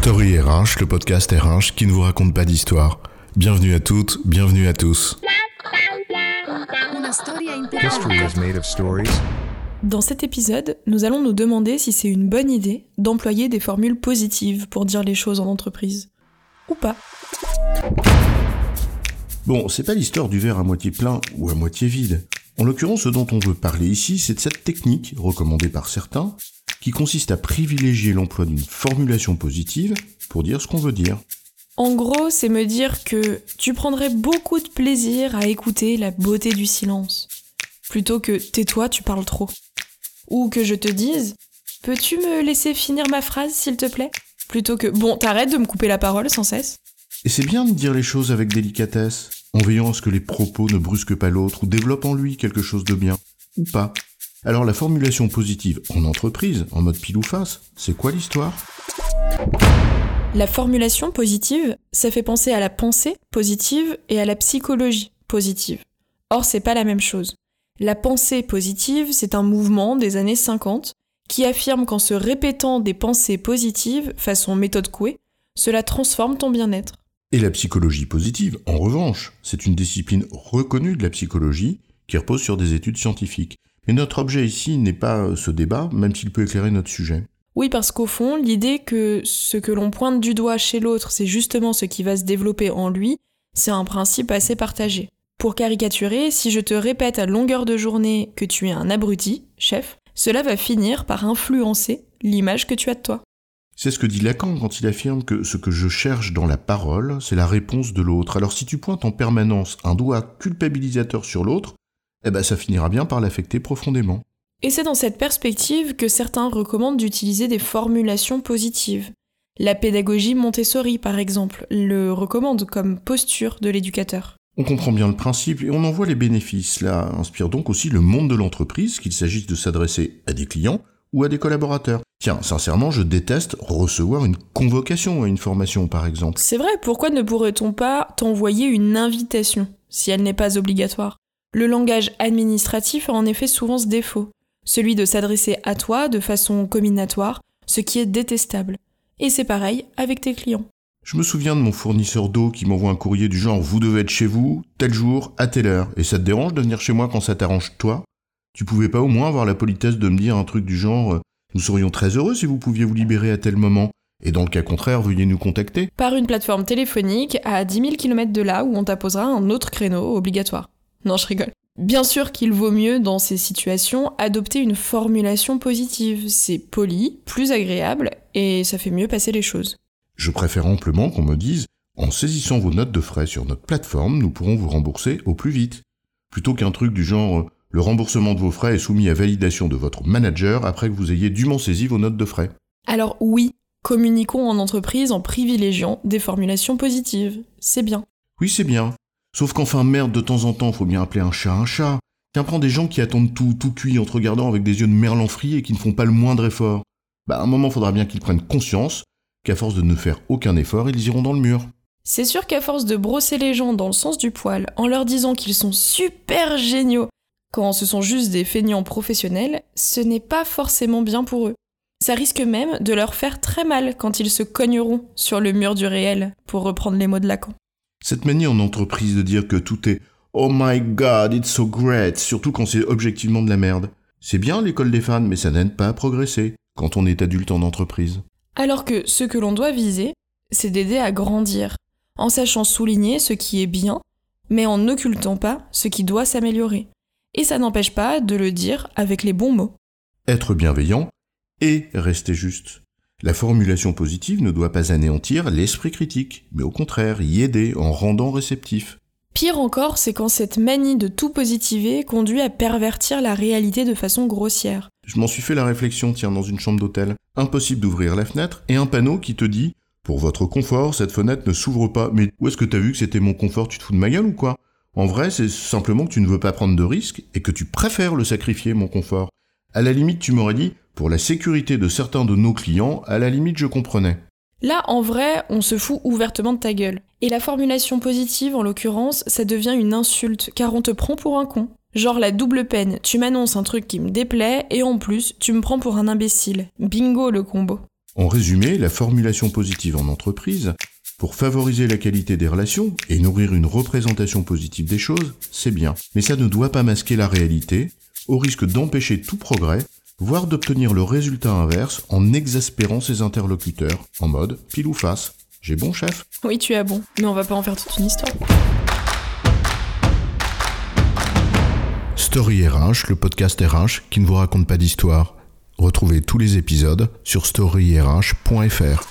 Story RH, le podcast RH qui ne vous raconte pas d'histoire. Bienvenue à toutes, bienvenue à tous. Dans cet épisode, nous allons nous demander si c'est une bonne idée d'employer des formules positives pour dire les choses en entreprise. Ou pas. Bon, c'est pas l'histoire du verre à moitié plein ou à moitié vide. En l'occurrence, ce dont on veut parler ici, c'est de cette technique, recommandée par certains, qui consiste à privilégier l'emploi d'une formulation positive pour dire ce qu'on veut dire. En gros, c'est me dire que tu prendrais beaucoup de plaisir à écouter la beauté du silence, plutôt que tais-toi, tu parles trop. Ou que je te dise, peux-tu me laisser finir ma phrase, s'il te plaît? Plutôt que, bon, t'arrêtes de me couper la parole sans cesse. Et c'est bien de dire les choses avec délicatesse, en veillant à ce que les propos ne brusquent pas l'autre ou développent en lui quelque chose de bien, ou pas. Alors la formulation positive en entreprise, en mode pile ou face, c'est quoi l'histoire? La formulation positive, ça fait penser à la pensée positive et à la psychologie positive. Or, c'est pas la même chose. La pensée positive, c'est un mouvement des années 50 qui affirme qu'en se répétant des pensées positives, façon méthode Coué, cela transforme ton bien-être. Et la psychologie positive, en revanche, c'est une discipline reconnue de la psychologie qui repose sur des études scientifiques. Mais notre objet ici n'est pas ce débat, même s'il peut éclairer notre sujet. Oui, parce qu'au fond, l'idée que ce que l'on pointe du doigt chez l'autre, c'est justement ce qui va se développer en lui, c'est un principe assez partagé. Pour caricaturer, si je te répète à longueur de journée que tu es un abruti, chef, cela va finir par influencer l'image que tu as de toi. C'est ce que dit Lacan quand il affirme que ce que je cherche dans la parole, c'est la réponse de l'autre. Alors si tu pointes en permanence un doigt culpabilisateur sur l'autre, eh ben ça finira bien par l'affecter profondément. Et c'est dans cette perspective que certains recommandent d'utiliser des formulations positives. La pédagogie Montessori, par exemple, le recommande comme posture de l'éducateur. On comprend bien le principe et on en voit les bénéfices. Cela inspire donc aussi le monde de l'entreprise, qu'il s'agisse de s'adresser à des clients ou à des collaborateurs. Tiens, sincèrement, je déteste recevoir une convocation à une formation, par exemple. C'est vrai, pourquoi ne pourrait-on pas t'envoyer une invitation, si elle n'est pas obligatoire? Le langage administratif a en effet souvent ce défaut, celui de s'adresser à toi de façon combinatoire, ce qui est détestable. Et c'est pareil avec tes clients. Je me souviens de mon fournisseur d'eau qui m'envoie un courrier du genre Vous devez être chez vous, tel jour, à telle heure. Et ça te dérange de venir chez moi quand ça t'arrange toi? Tu pouvais pas au moins avoir la politesse de me dire un truc du genre nous serions très heureux si vous pouviez vous libérer à tel moment. Et dans le cas contraire, veuillez nous contacter. Par une plateforme téléphonique à 10 000 km de là où on t'apposera un autre créneau obligatoire. Non, je rigole. Bien sûr qu'il vaut mieux, dans ces situations, adopter une formulation positive. C'est poli, plus agréable, et ça fait mieux passer les choses. Je préfère amplement qu'on me dise en saisissant vos notes de frais sur notre plateforme, nous pourrons vous rembourser au plus vite. Plutôt qu'un truc du genre le remboursement de vos frais est soumis à validation de votre manager après que vous ayez dûment saisi vos notes de frais. Alors oui, communiquons en entreprise en privilégiant des formulations positives. C'est bien. Oui, c'est bien. Sauf qu'enfin, merde, de temps en temps, faut bien appeler un chat un chat. Tiens, prends des gens qui attendent tout, tout cuit en te regardant avec des yeux de merlan frit et qui ne font pas le moindre effort. Bah, à un moment, faudra bien qu'ils prennent conscience qu'à force de ne faire aucun effort, ils iront dans le mur. C'est sûr qu'à force de brosser les gens dans le sens du poil en leur disant qu'ils sont super géniaux quand ce sont juste des feignants professionnels, ce n'est pas forcément bien pour eux. Ça risque même de leur faire très mal quand ils se cogneront sur le mur du réel, pour reprendre les mots de Lacan. Cette manie en entreprise de dire que tout est Oh my god, it's so great, surtout quand c'est objectivement de la merde. C'est bien l'école des fans, mais ça n'aide pas à progresser quand on est adulte en entreprise. Alors que ce que l'on doit viser, c'est d'aider à grandir, en sachant souligner ce qui est bien, mais en n'occultant pas ce qui doit s'améliorer et ça n'empêche pas de le dire avec les bons mots. Être bienveillant et rester juste. La formulation positive ne doit pas anéantir l'esprit critique, mais au contraire y aider en rendant réceptif. Pire encore, c'est quand cette manie de tout positiver conduit à pervertir la réalité de façon grossière. Je m'en suis fait la réflexion, tiens, dans une chambre d'hôtel. Impossible d'ouvrir la fenêtre et un panneau qui te dit Pour votre confort, cette fenêtre ne s'ouvre pas. Mais où est-ce que t'as vu que c'était mon confort? Tu te fous de ma gueule ou quoi? En vrai, c'est simplement que tu ne veux pas prendre de risques et que tu préfères le sacrifier, mon confort. À la limite, tu m'aurais dit, pour la sécurité de certains de nos clients, à la limite, je comprenais. Là, en vrai, on se fout ouvertement de ta gueule. Et la formulation positive, en l'occurrence, ça devient une insulte, car on te prend pour un con. Genre la double peine, tu m'annonces un truc qui me déplaît, et en plus, tu me prends pour un imbécile. Bingo le combo. En résumé, la formulation positive en entreprise, pour favoriser la qualité des relations et nourrir une représentation positive des choses, c'est bien. Mais ça ne doit pas masquer la réalité, au risque d'empêcher tout progrès, voire d'obtenir le résultat inverse en exaspérant ses interlocuteurs, en mode pile ou face. J'ai bon chef Oui, tu as bon, mais on va pas en faire toute une histoire. Story RH, le podcast RH qui ne vous raconte pas d'histoire. Retrouvez tous les épisodes sur storyrh.fr.